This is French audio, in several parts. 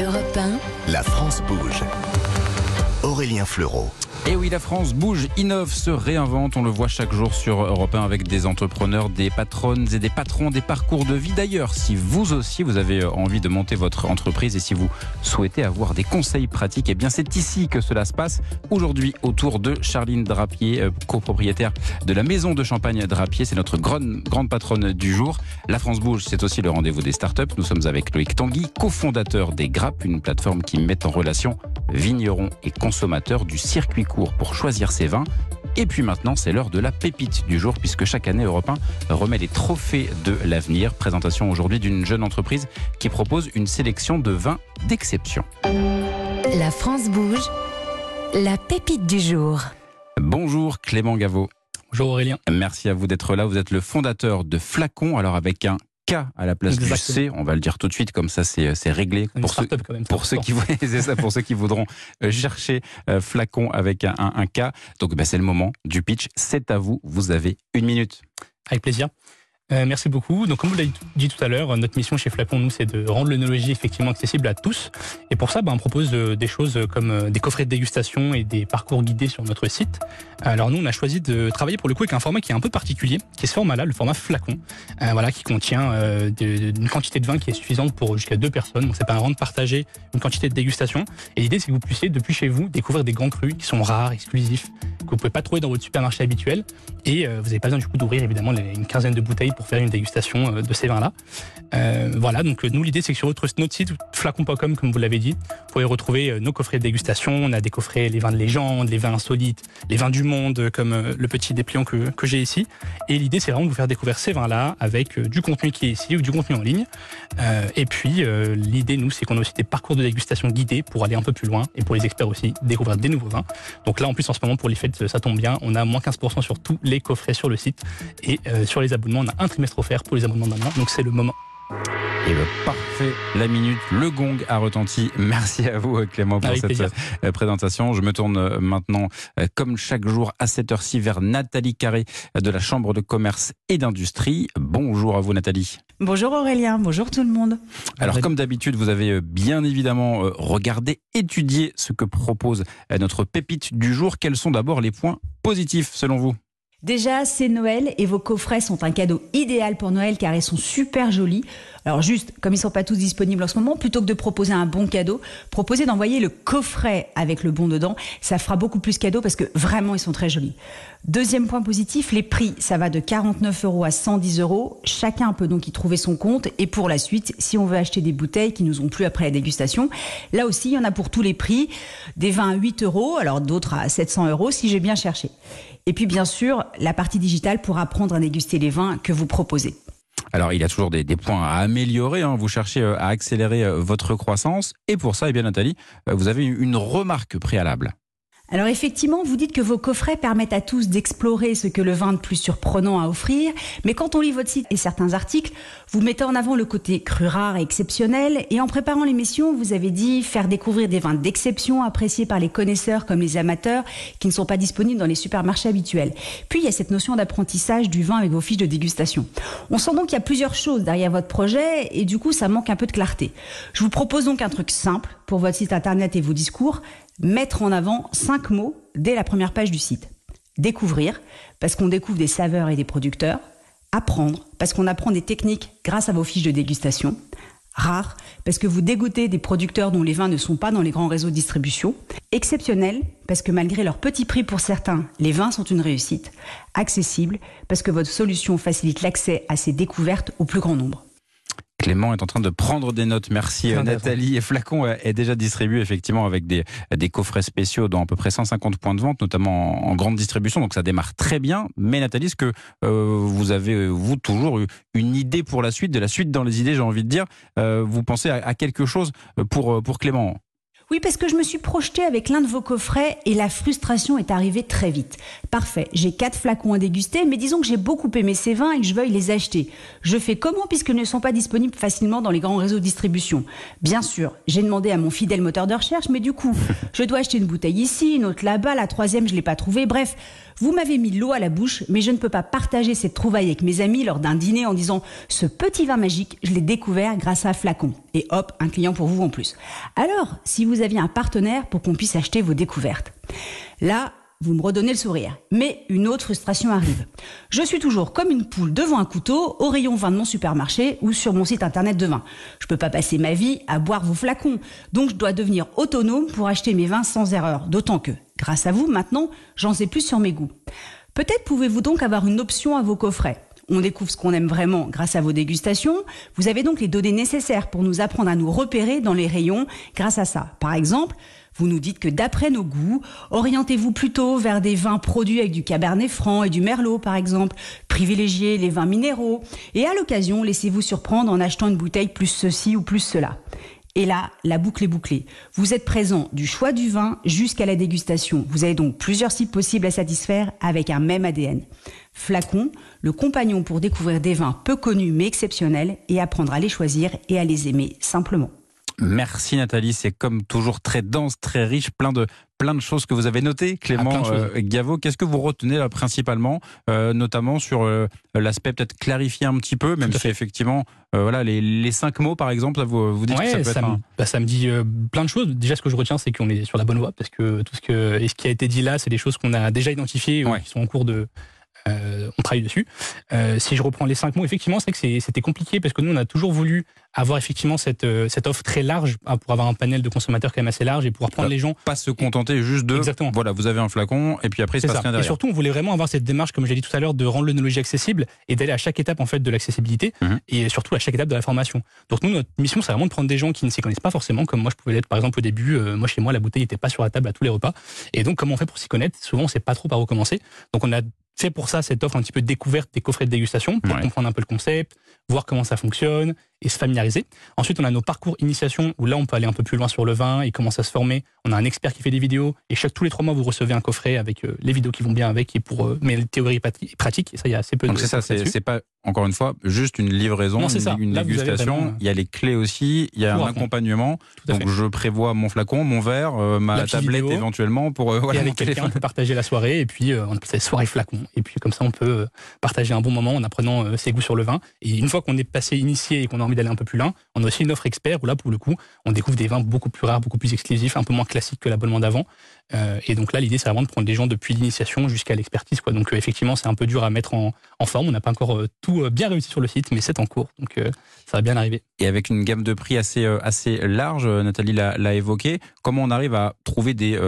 Europe 1. La France bouge. Aurélien Fleureau. Et oui, la France bouge, innove, se réinvente. On le voit chaque jour sur Europe 1 avec des entrepreneurs, des patronnes et des patrons, des parcours de vie. D'ailleurs, si vous aussi, vous avez envie de monter votre entreprise et si vous souhaitez avoir des conseils pratiques, eh bien, c'est ici que cela se passe. Aujourd'hui, autour de Charline Drapier, euh, copropriétaire de la maison de champagne Drapier. C'est notre grande, grande patronne du jour. La France bouge, c'est aussi le rendez-vous des startups. Nous sommes avec Loïc Tanguy, cofondateur des Grappes, une plateforme qui met en relation vignerons et consommateurs du circuit court pour choisir ses vins. Et puis maintenant, c'est l'heure de la pépite du jour, puisque chaque année, Europe 1 remet les trophées de l'avenir. Présentation aujourd'hui d'une jeune entreprise qui propose une sélection de vins d'exception. La France bouge. La pépite du jour. Bonjour Clément Gaveau. Bonjour Aurélien. Merci à vous d'être là. Vous êtes le fondateur de Flacon, alors avec un à la place du C. On va le dire tout de suite, comme ça c'est euh, réglé. pour ceux, même, pour ceux qui ça, pour ceux qui voudront euh, chercher euh, flacon avec un, un, K. Donc bah, c'est le moment du pitch. C'est à vous. Vous avez une minute. Avec plaisir. Euh, merci beaucoup. Donc, comme vous l'avez dit tout à l'heure, notre mission chez Flacon, nous, c'est de rendre l'œnologie effectivement accessible à tous. Et pour ça, bah, on propose euh, des choses comme euh, des coffrets de dégustation et des parcours guidés sur notre site. Alors, nous, on a choisi de travailler pour le coup avec un format qui est un peu particulier, qui est ce format-là, le format Flacon, voilà, qui contient une quantité de vin qui est suffisante pour jusqu'à deux personnes. Donc, c'est pas un rang de partager une quantité de dégustation. Et l'idée, c'est que vous puissiez, depuis chez vous, découvrir des grands crus qui sont rares, exclusifs, que vous pouvez pas trouver dans votre supermarché habituel. Et vous n'avez pas besoin du coup d'ouvrir évidemment une quinzaine de bouteilles pour faire une dégustation euh, de ces vins-là. Euh, voilà, donc nous l'idée c'est que sur notre, site flacon.com, comme vous l'avez dit, vous pouvez retrouver euh, nos coffrets de dégustation. On a des coffrets les vins de légende, les vins insolites, les vins du monde, comme le petit dépliant que, que j'ai ici. Et l'idée c'est vraiment de vous faire découvrir ces vins-là avec du contenu qui est ici ou du contenu en ligne. et puis l'idée nous c'est qu'on a aussi des parcours de dégustation guidés pour aller un peu plus loin et pour les experts aussi découvrir des nouveaux vins. Donc là en plus en ce moment pour les fêtes ça tombe bien, on a moins 15% sur tous les coffrets sur le site et sur les abonnements on a un trimestre offert pour les amendements d'amendement. Donc c'est le moment. Et le parfait, la minute, le gong a retenti. Merci à vous Clément pour cette euh, présentation. Je me tourne euh, maintenant, euh, comme chaque jour, à cette heure-ci vers Nathalie Carré de la Chambre de commerce et d'industrie. Bonjour à vous Nathalie. Bonjour Aurélien, bonjour tout le monde. Alors comme d'habitude, vous avez bien évidemment regardé, étudié ce que propose notre pépite du jour. Quels sont d'abord les points positifs selon vous? Déjà, c'est Noël et vos coffrets sont un cadeau idéal pour Noël car ils sont super jolis. Alors juste, comme ils sont pas tous disponibles en ce moment, plutôt que de proposer un bon cadeau, proposez d'envoyer le coffret avec le bon dedans. Ça fera beaucoup plus cadeau parce que vraiment ils sont très jolis. Deuxième point positif, les prix, ça va de 49 euros à 110 euros. Chacun peut donc y trouver son compte. Et pour la suite, si on veut acheter des bouteilles qui nous ont plu après la dégustation, là aussi, il y en a pour tous les prix. Des vins à 8 euros, alors d'autres à 700 euros si j'ai bien cherché. Et puis bien sûr, la partie digitale pour apprendre à déguster les vins que vous proposez. Alors, il y a toujours des, points à améliorer. Hein. Vous cherchez euh, à accélérer euh, votre croissance. Et pour ça, eh Nathalie, euh, vous avez une remarque préalable. Alors effectivement, vous dites que vos coffrets permettent à tous d'explorer ce que le vin de plus surprenant à offrir, mais quand on lit votre site et certains articles, vous mettez en avant le côté cru rare et exceptionnel, et en préparant l'émission, vous avez dit faire découvrir des vins d'exception appréciés par les connaisseurs comme les amateurs, qui ne sont pas disponibles dans les supermarchés habituels. Puis il y a cette notion d'apprentissage du vin avec vos fiches de dégustation. On sent donc qu'il y a plusieurs choses derrière votre projet, et du coup ça manque un peu de clarté. Je vous propose donc un truc simple pour votre site internet et vos discours, mettre en avant cinq mots dès la première page du site. Découvrir, parce qu'on découvre des saveurs et des producteurs. Apprendre, parce qu'on apprend des techniques grâce à vos fiches de dégustation. Rare, parce que vous dégoûtez des producteurs dont les vins ne sont pas dans les grands réseaux de distribution. Exceptionnel, parce que malgré leur petit prix pour certains, les vins sont une réussite. Accessible, parce que votre solution facilite l'accès à ces découvertes au plus grand nombre. Clément est en train de prendre des notes. Merci Nathalie. Et Flacon est déjà distribué effectivement avec des, des coffrets spéciaux dans à peu près 150 points de vente, notamment en, grande distribution. Donc ça démarre très bien. Mais Nathalie, est-ce que euh, vous avez, vous, toujours eu une idée pour la suite, de la suite dans les idées, j'ai envie de dire? Euh, Vous pensez à, à, quelque chose pour, pour Clément? Oui, parce que je me suis projetée avec l'un de vos coffrets et la frustration est arrivée très vite. Parfait, j'ai quatre flacons à déguster, mais disons que j'ai beaucoup aimé ces vins et que je veuille les acheter. Je fais comment puisqu'ils ne sont pas disponibles facilement dans les grands réseaux de distribution Bien sûr, j'ai demandé à mon fidèle moteur de recherche, mais du coup, je dois acheter une bouteille ici, une autre là-bas, la troisième je l'ai pas trouvée. Bref, Vous m'avez mis l'eau à la bouche, mais je ne peux pas partager cette trouvaille avec mes amis lors d'un dîner en disant ce petit vin magique, je l'ai découvert grâce à Flacon. Et hop, un client pour vous en plus. Alors, si vous aviez un partenaire pour qu'on puisse acheter vos découvertes. Là, vous me redonnez le sourire. Mais une autre frustration arrive. Je suis toujours comme une poule devant un couteau au rayon vin de mon supermarché ou sur mon site internet de vin. Je peux pas passer ma vie à boire vos flacons. Donc je dois devenir autonome pour acheter mes vins sans erreur. D'autant que, grâce à vous, maintenant, j'en sais plus sur mes goûts. Peut-être pouvez-vous donc avoir une option à vos coffrets. On découvre ce qu'on aime vraiment grâce à vos dégustations. Vous avez donc les données nécessaires pour nous apprendre à nous repérer dans les rayons grâce à ça. Par exemple, vous nous dites que d'après nos goûts, orientez-vous plutôt vers des vins produits avec du cabernet franc et du merlot par exemple. Privilégiez les vins minéraux. Et à l'occasion, laissez-vous surprendre en achetant une bouteille plus ceci ou plus cela. Et là, la boucle est bouclée. Vous êtes présent du choix du vin jusqu'à la dégustation. Vous avez donc plusieurs cibles possibles à satisfaire avec un même ADN. Flacon, le compagnon pour découvrir des vins peu connus mais exceptionnels et apprendre à les choisir et à les aimer simplement. Merci Nathalie, c'est comme toujours très dense, très riche, plein de plein de choses que vous avez notées. Clément Ah, euh, Gaveau, qu'est-ce que vous retenez là, principalement, euh, notamment sur euh, l'aspect peut-être clarifier un petit peu, même si effectivement, voilà, les, les cinq mots par exemple, ça vous, vous dites que ça peut ça, être me, un... bah, ça me dit plein de choses. Déjà, ce que je retiens, c'est qu'on est sur la bonne voie parce que tout ce, que, et ce qui a été dit là, c'est des choses qu'on a déjà identifiées ou Ouais. qui sont en cours de. Euh, on travaille dessus. Euh, si je reprends les cinq mots, effectivement, c'est que c'était compliqué parce que nous, on a toujours voulu avoir effectivement cette, euh, cette offre très large hein, pour avoir un panel de consommateurs quand même assez large et pouvoir prendre les gens. Pas se contenter juste de, Exactement. voilà, vous avez un flacon et puis après il se C'est passe ça. rien Et derrière. surtout, on voulait vraiment avoir cette démarche, comme j'ai dit tout à l'heure, de rendre l'œnologie accessible et d'aller à chaque étape en fait de l'accessibilité Mhm. et surtout à chaque étape de la formation. Donc nous, notre mission, c'est vraiment de prendre des gens qui ne s'y connaissent pas forcément, comme moi je pouvais l'être par exemple au début. moi chez moi, la bouteille n'était pas sur la table à tous les repas. Et donc comment on fait pour s'y connaître? Souvent, on sait pas trop par où commencer. Donc on a fait pour ça cette offre un petit peu de découverte des coffrets de dégustation pour Ouais. comprendre un peu le concept, voir comment ça fonctionne et se familiariser. Ensuite, on a nos parcours initiation où là, on peut aller un peu plus loin sur le vin et commencer à se former. On a un expert qui fait des vidéos et chaque tous les trois mois, vous recevez un coffret avec euh, les vidéos qui vont bien avec et pour euh, mais pratiques. Et ça, il y a assez peu Donc de c'est ça, c'est pas encore une fois juste une livraison, Non, c'est une, ça. une Là, dégustation. vraiment, euh, Il y a les clés aussi, il y a tout un accompagnement. Donc je prévois mon flacon, mon verre, euh, ma tablette vidéo. éventuellement pour et voilà, mon avec quelqu'un, on peut partager la soirée et puis on appelle ça soirée flacon. Et puis comme ça, on peut partager un bon moment en apprenant ses goûts sur le vin. Et une fois qu'on est passé initié et qu'on a d'aller un peu plus loin, on a aussi une offre expert où là, pour le coup, on découvre des vins beaucoup plus rares, beaucoup plus exclusifs, un peu moins classiques que l'abonnement d'avant. Euh, et donc là, l'idée, c'est vraiment de prendre des gens depuis l'initiation jusqu'à l'expertise. Donc euh, effectivement, c'est un peu dur à mettre en, forme. On n'a pas encore euh, tout bien réussi sur le site, mais c'est en cours. Donc ça va bien arriver. Et avec une gamme de prix assez, large, Nathalie l'a évoqué, comment on arrive à trouver des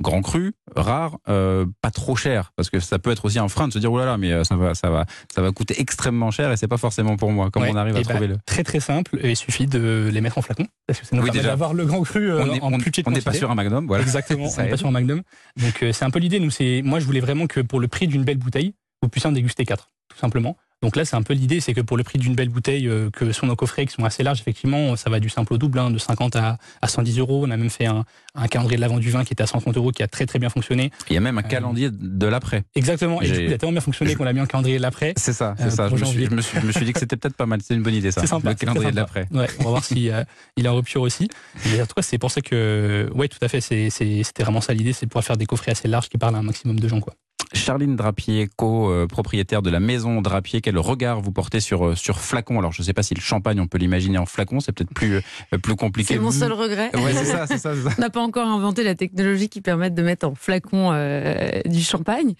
grands crus, rares, euh, pas trop chers Parce que ça peut être aussi un frein de se dire, oh là là, mais euh, ça va, ça va, ça va coûter extrêmement cher et c'est pas forcément pour moi. Comment Ouais. on arrive à Et bah, trouver le... Très très simple. Il suffit de les mettre en flacon. Parce que ça nous Oui, permet déjà. d'avoir le grand cru euh, On n'est en on- plus petite on n'est pas sur un magnum, voilà. Exactement, on n'est pas sur un Magnum. Donc euh, c'est un peu l'idée. Nous, c'est moi je voulais vraiment que pour le prix d'une belle bouteille, vous puissiez en déguster quatre, tout simplement. Donc là, c'est un peu l'idée, c'est que pour le prix d'une belle bouteille, euh, que sont nos coffrets qui sont assez larges, effectivement, ça va du simple au double, hein, de 50 à, à 110 euros. On a même fait un, un calendrier de l'avant du vin qui était à 130 euros, qui a très très bien fonctionné. Il y a même un Euh, calendrier de l'après. Exactement. Et du coup, il a tellement bien fonctionné qu'on a mis un calendrier de l'après. C'est ça, c'est Euh, ça. Je me, suis, janvier. je, me suis, je me suis dit que c'était peut-être pas mal. C'est une bonne idée, ça. C'est sympa. Le calendrier de l'après. Ouais, on va voir s'il euh, il rupture aussi. Mais en tout cas, c'est pour ça que, ouais, tout à fait, c'était vraiment ça l'idée, c'est de pouvoir faire des coffrets assez larges qui parlent à un maximum de gens, quoi. Charline Drapier, co-propriétaire de la maison Drapier, quel regard vous portez sur, euh, sur flacon? Alors, je ne sais pas si le champagne, on peut l'imaginer en flacon, c'est peut-être plus, euh, plus compliqué. C'est mon seul regret. Ouais, c'est ça, c'est ça, c'est ça. On n'a pas encore inventé la technologie qui permette de mettre en flacon euh, du champagne.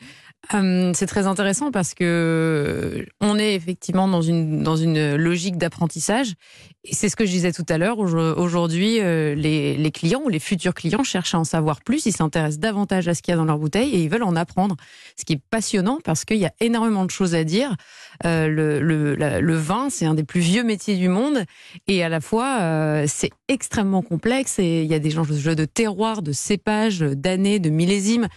Hum, c'est très intéressant parce que on est effectivement dans une dans une logique d'apprentissage et c'est ce que je disais tout à l'heure. Aujo- Aujourd'hui, les, les clients ou les futurs clients cherchent à en savoir plus. Ils s'intéressent davantage à ce qu'il y a dans leur bouteille et ils veulent en apprendre. Ce qui est passionnant parce qu'il y a énormément de choses à dire. Euh, le, vin, c'est un des plus vieux métiers du monde et à la fois euh, c'est extrêmement complexe et il y a des jeux de terroir, de cépage, d'années, de millésimes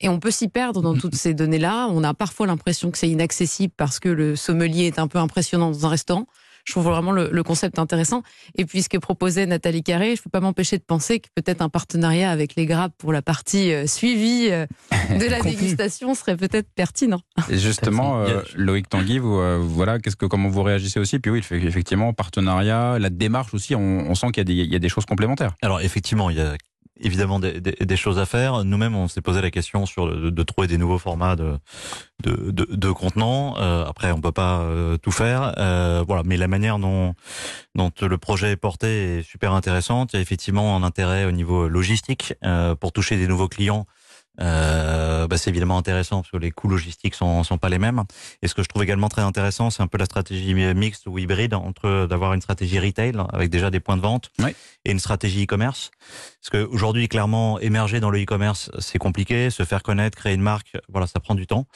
et on peut s'y perdre dans toutes ces données-là. On a parfois l'impression que c'est inaccessible parce que le sommelier est un peu impressionnant dans un restaurant. Je trouve vraiment le, le concept intéressant. Et puis ce que proposait Nathalie Carré, je ne peux pas m'empêcher de penser que peut-être un partenariat avec les grappes pour la partie euh, suivie euh, de la dégustation serait peut-être pertinent. Et justement, euh, Loïc Tanguy, vous, euh, voilà, qu'est-ce que, comment vous réagissez aussi? Puis oui, effectivement, partenariat, la démarche aussi, on, on sent qu'il y a des choses complémentaires. Alors effectivement, il y a évidemment des, des, des choses à faire. Nous-mêmes, on s'est posé la question sur de, de trouver des nouveaux formats de, de, de, de contenants. Euh, après, on peut pas euh, tout faire. Euh, voilà, mais la manière dont, dont le projet est porté est super intéressante. Il y a effectivement un intérêt au niveau logistique euh, pour toucher des nouveaux clients. Euh, bah c'est évidemment intéressant parce que les coûts logistiques sont, sont pas les mêmes. Et ce que je trouve également très intéressant, c'est un peu la stratégie mixte ou hybride entre d'avoir une stratégie retail avec déjà des points de vente Oui. et une stratégie e-commerce. Parce qu'aujourd'hui, clairement, émerger dans le e-commerce, c'est compliqué. Se faire connaître, créer une marque, voilà, ça prend du temps.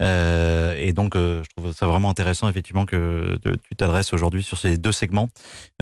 Euh, et donc, euh, je trouve ça vraiment intéressant, effectivement, que tu t'adresses aujourd'hui sur ces deux segments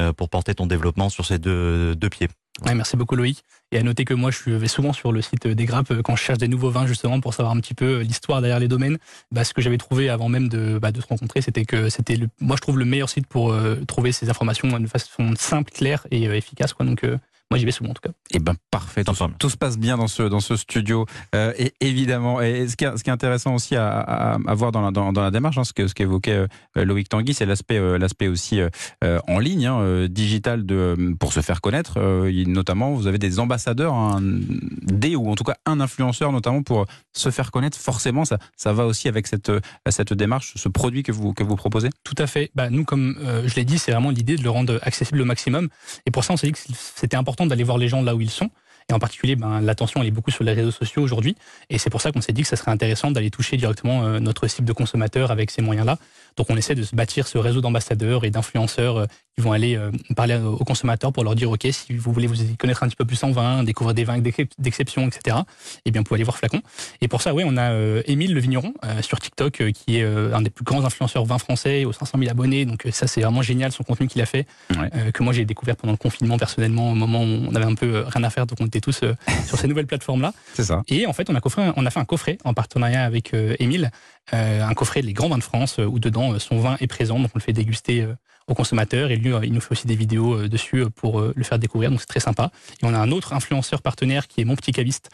euh, pour porter ton développement sur ces deux, deux pieds. Merci beaucoup Loïc. Et à noter que moi, je vais souvent sur le site des grappes euh, quand je cherche des nouveaux vins, justement, pour savoir un petit peu euh, l'histoire derrière les domaines. Bah, ce que j'avais trouvé avant même de, bah, se rencontrer, c'était que c'était, moi, je trouve le meilleur site pour euh, trouver ces informations de façon simple, claire et efficace. Quoi. Donc, moi, j'y vais souvent, en tout cas. Eh ben parfait, tout, tout se passe bien dans ce dans ce studio Euh, et évidemment. Et ce qui est, ce qui est intéressant aussi à, à, à voir dans la dans, dans la démarche, hein, ce que ce qu'évoquait euh, Loïc Tanguy, c'est l'aspect euh, l'aspect aussi en ligne, hein, euh, digital de pour se faire connaître. Euh, notamment, vous avez des ambassadeurs, hein, des ou en tout cas un influenceur, notamment pour se faire connaître. Forcément, ça ça va aussi avec cette cette démarche, ce produit que vous que vous proposez. Tout à fait. Bah, nous, comme euh, je l'ai dit, c'est vraiment l'idée de le rendre accessible au maximum. Et pour ça, on s'est dit que c'était important d'aller voir les gens là où ils sont. Et en particulier, ben, l'attention, elle est beaucoup sur les réseaux sociaux aujourd'hui. Et c'est pour ça qu'on s'est dit que ça serait intéressant d'aller toucher directement euh, notre cible de consommateurs avec ces moyens-là. Donc on essaie de se bâtir ce réseau d'ambassadeurs et d'influenceurs euh, qui vont aller euh, parler aux consommateurs pour leur dire, OK, si vous voulez vous y connaître un petit peu plus en vin, découvrir des vins d'ex- d'exception, etc., eh bien, vous pouvez aller voir Flacon. Et pour ça, oui, on a Émile Le Vigneron sur TikTok, qui est un des plus grands influenceurs vin français, aux 500 000 abonnés. Donc ça, c'est vraiment génial, son contenu qu'il a fait, Ouais. que moi j'ai découvert pendant le confinement personnellement, au moment où on avait un peu rien à faire, donc on tous euh, sur ces nouvelles plateformes-là. C'est ça. Et en fait, on a, coffré, on a fait un coffret en partenariat avec euh, Émile, euh, un coffret Les Grands Vins de France, où dedans son vin est présent, donc on le fait déguster aux consommateurs. Et lui, il nous fait aussi des vidéos dessus pour le faire découvrir, donc c'est très sympa. Et on a un autre influenceur partenaire qui est Mon Petit Caviste,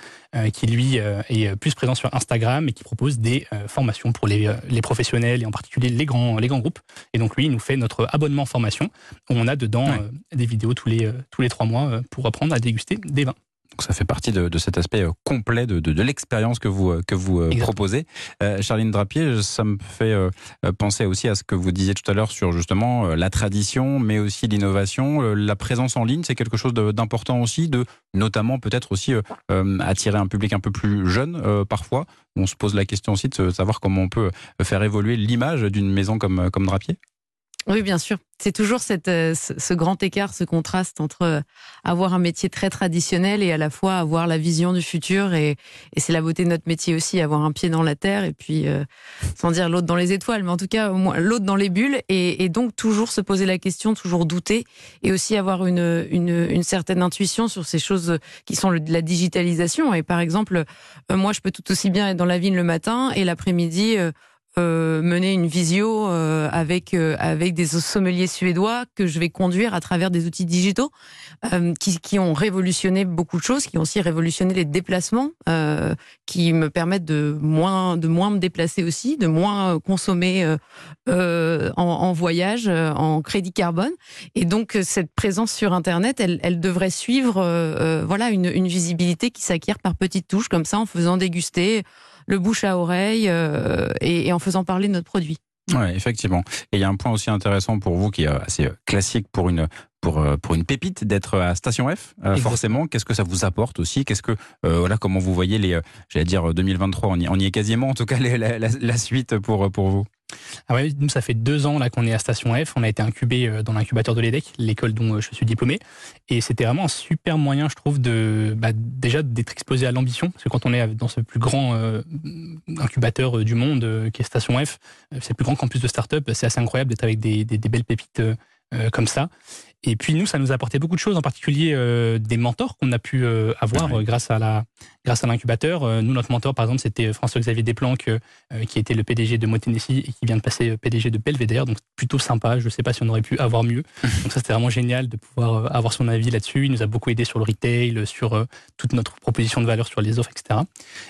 qui lui est plus présent sur Instagram et qui propose des formations pour les, les professionnels et en particulier les grands, les grands groupes. Et donc lui, il nous fait notre abonnement formation, où on a dedans Ouais. des vidéos tous les, tous les trois mois pour apprendre à déguster des vins. Donc ça fait partie de, de cet aspect euh, complet de, de, de l'expérience que vous, euh, que vous euh, Exactement. proposez. Euh, Charline Drapier, ça me fait euh, penser aussi à ce que vous disiez tout à l'heure sur justement euh, la tradition, mais aussi l'innovation. La présence en ligne, c'est quelque chose d'important aussi, de notamment peut-être aussi attirer un public un peu plus jeune parfois. On se pose la question aussi de savoir comment on peut faire évoluer l'image d'une maison comme, comme Drapier. Oui, bien sûr. C'est toujours cette, euh, ce, grand écart, ce contraste entre euh, avoir un métier très traditionnel et à la fois avoir la vision du futur. Et, et c'est la beauté de notre métier aussi, avoir un pied dans la terre et puis, euh, sans dire l'autre dans les étoiles, mais en tout cas, l'autre dans les bulles. Et, et donc, toujours se poser la question, toujours douter et aussi avoir une, une, une certaine intuition sur ces choses qui sont le- la digitalisation. Et par exemple, euh, moi, je peux tout aussi bien être dans la vigne le matin et l'après-midi. euh, mener une visio euh, avec euh, avec des sommeliers suédois que je vais conduire à travers des outils digitaux euh, qui, qui ont révolutionné beaucoup de choses, qui ont aussi révolutionné les déplacements, euh, qui me permettent de moins de moins me déplacer aussi, de moins consommer euh, euh, en, voyage, euh, en crédit carbone. Et donc euh, cette présence sur Internet, elle, elle devrait suivre euh, euh, voilà une visibilité qui s'acquiert par petites touches comme ça en faisant déguster le bouche à oreille euh, et, et en faisant parler de notre produit. Ouais, effectivement. Et il y a un point aussi intéressant pour vous qui est assez euh, classique pour une pour euh, pour une pépite d'être à Station F. Euh, forcément, qu'est-ce que ça vous apporte aussi? Qu'est-ce que euh, voilà comment vous voyez les j'allais dire 2023 on y, on y est quasiment en tout cas les- la, la, la suite pour pour vous. Ah ouais, nous, ça fait deux ans qu'on est à Station F. On a été incubé euh, dans l'incubateur de l'EDEC, l'école dont euh, je suis diplômé. Et c'était vraiment un super moyen, je trouve, de bah, déjà d'être exposé à l'ambition. Parce que quand on est dans ce plus grand euh, incubateur du monde, qui est Station F, c'est le plus grand campus de start-up. C'est assez incroyable d'être avec des, belles pépites comme ça. Et puis nous, ça nous a apporté beaucoup de choses, en particulier euh, des mentors qu'on a pu euh, avoir Ouais. euh, grâce à la grâce à l'incubateur. Euh, nous, notre mentor, par exemple, c'était François-Xavier Desplanques, euh, euh, qui était le PDG de Motenesi et qui vient de passer euh, PDG de Belvedere, donc plutôt sympa. Je ne sais pas si on aurait pu avoir mieux. Donc ça, c'était vraiment génial de pouvoir euh, avoir son avis là-dessus. Il nous a beaucoup aidé sur le retail, sur euh, toute notre proposition de valeur sur les offres, etc.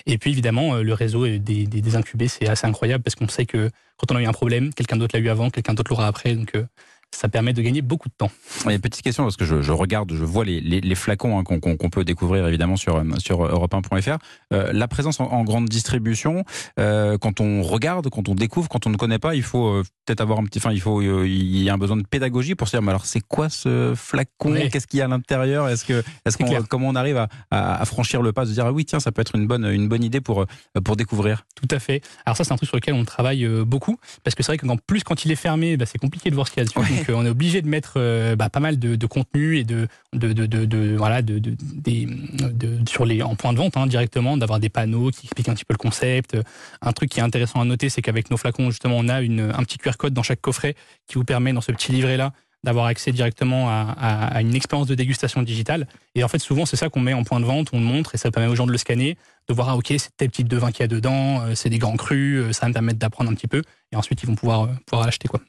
Et puis évidemment, euh, le réseau des, des, des incubés, c'est assez incroyable parce qu'on sait que quand on a eu un problème, quelqu'un d'autre l'a eu avant, quelqu'un d'autre l'aura après. Donc euh, ça permet de gagner beaucoup de temps. Et petite question, parce que je, je regarde, je vois les, les, les flacons hein, qu'on peut découvrir évidemment sur, sur europe1.fr. Euh, la présence en, en grande distribution, euh, quand on regarde, quand on découvre, quand on ne connaît pas, il faut euh, peut-être avoir un petit. Enfin, il faut, euh, il y a un besoin de pédagogie pour se dire, mais alors c'est quoi ce flacon? Oui. Qu'est-ce qu'il y a à l'intérieur? Est-ce que, C'est qu'on, clair. comment on arrive à, à, à franchir le pas, de se dire, ah oui, tiens, ça peut être une bonne, une bonne idée pour, euh, pour découvrir? Tout à fait. Alors ça, c'est un truc sur lequel on travaille euh, beaucoup, parce que c'est vrai qu'en plus, quand il est fermé, bah, c'est compliqué de voir ce qu'il y a dessus. Donc, euh, on est obligé de mettre euh, bah, pas mal de, contenu et de, sur les en point de vente hein, directement, d'avoir des panneaux qui expliquent un petit peu le concept. Un truc qui est intéressant à noter, c'est qu'avec nos flacons, justement, on a un petit QR code dans chaque coffret qui vous permet, dans ce petit livret-là, d'avoir accès directement à, une expérience de dégustation digitale. Et en fait, souvent, c'est ça qu'on met en point de vente, on le montre et ça permet aux gens de le scanner, de voir, ah, ok, c'est tel type de vin qu'il y a dedans, euh, c'est des grands crus, ça va me permettre d'apprendre un petit peu. Et ensuite, ils vont pouvoir, pouvoir l'acheter. Quoi.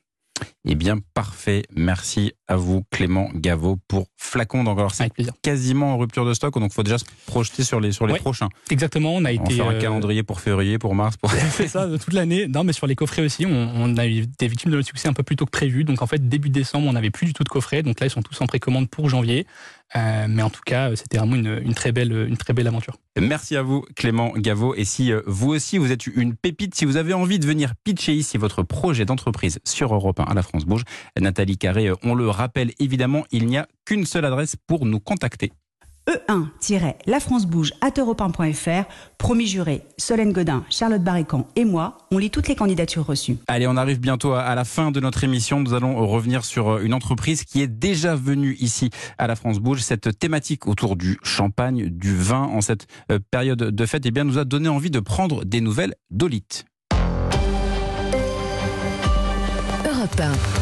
Eh bien, parfait. Merci à vous, Clément Gaveau, pour flacon. Alors, c'est quasiment en rupture de stock, donc il faut déjà se projeter sur les, sur les Ouais. prochains. Exactement, on a On été. fait un euh, calendrier pour février, pour mars, pour... c'est ça, toute l'année. Non, mais sur les coffrets aussi, on, on a eu des victimes de notre succès un peu plus tôt que prévu. Donc en fait, début décembre, on n'avait plus du tout de coffrets. Donc là, ils sont tous en précommande pour janvier. Euh, mais en tout cas, c'était vraiment une, une très belle, une très belle aventure. Merci à vous, Clément Gaveau. Et si euh, vous aussi, vous êtes une pépite, si vous avez envie de venir pitcher ici votre projet d'entreprise sur Europe 1 à la France Bouge, Nathalie Carré, euh, on le rappelle évidemment, il n'y a qu'une seule adresse pour nous contacter. E1-lafrancebouge at europe1.fr. Promis juré, Solène Godin, Charlotte Barrican et moi, on lit toutes les candidatures reçues. Allez, on arrive bientôt à- à la fin de notre émission. Nous allons revenir sur euh, une entreprise qui est déjà venue ici à la France Bouge. Cette thématique autour du champagne, du vin en cette euh, période de fête, eh bien, nous a donné envie de prendre des nouvelles d'Olite. 1.